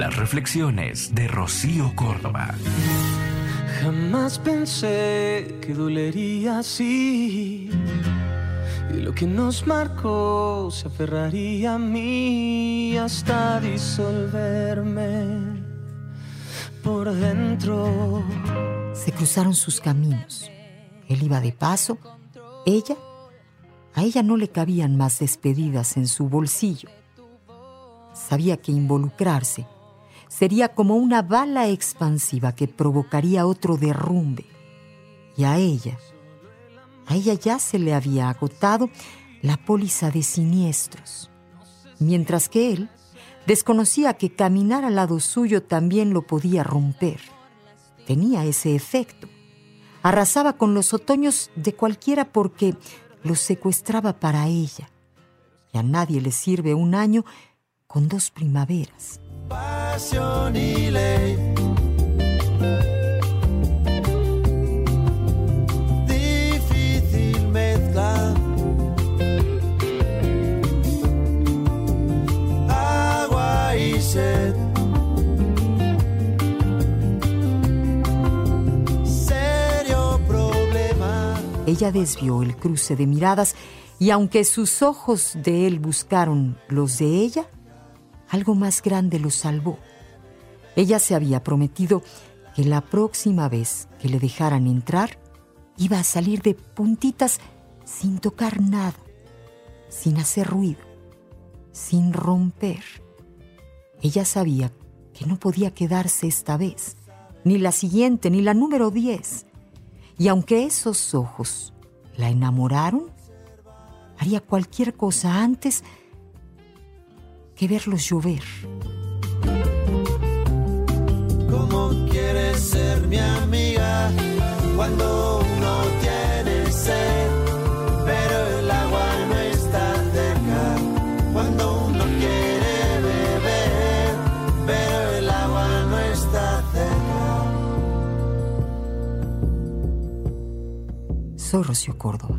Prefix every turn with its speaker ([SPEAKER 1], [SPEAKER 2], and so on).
[SPEAKER 1] Las reflexiones de Rocío Córdoba.
[SPEAKER 2] Jamás pensé que dolería así. Y lo que nos marcó se aferraría a mí hasta disolverme por dentro.
[SPEAKER 3] Se cruzaron sus caminos. Él iba de paso, ella, a ella no le cabían más despedidas en su bolsillo. Sabía que involucrarse sería como una bala expansiva que provocaría otro derrumbe. Y a ella, a ella ya se le había agotado la póliza de siniestros, mientras que él desconocía que caminar al lado suyo también lo podía romper. Tenía ese efecto. Arrasaba con los otoños de cualquiera porque los secuestraba para ella. Y a nadie le sirve un año con dos primaveras.
[SPEAKER 2] Pasión y ley. Difícil mezcla. Agua y sed. Serio problema.
[SPEAKER 3] Ella desvió el cruce de miradas y aunque sus ojos de él buscaron los de ella, algo más grande lo salvó. Ella se había prometido que la próxima vez que le dejaran entrar, iba a salir de puntitas sin tocar nada, sin hacer ruido, sin romper. Ella sabía que no podía quedarse esta vez, ni la siguiente, ni la número 10. Y aunque esos ojos la enamoraron, haría cualquier cosa antes que verlos llover.
[SPEAKER 2] ¿Cómo quieres ser mi amiga cuando uno tiene sed? Pero el agua no está cerca cuando uno quiere beber. Pero el agua no está cerca.
[SPEAKER 3] Soy Rocío Córdoba.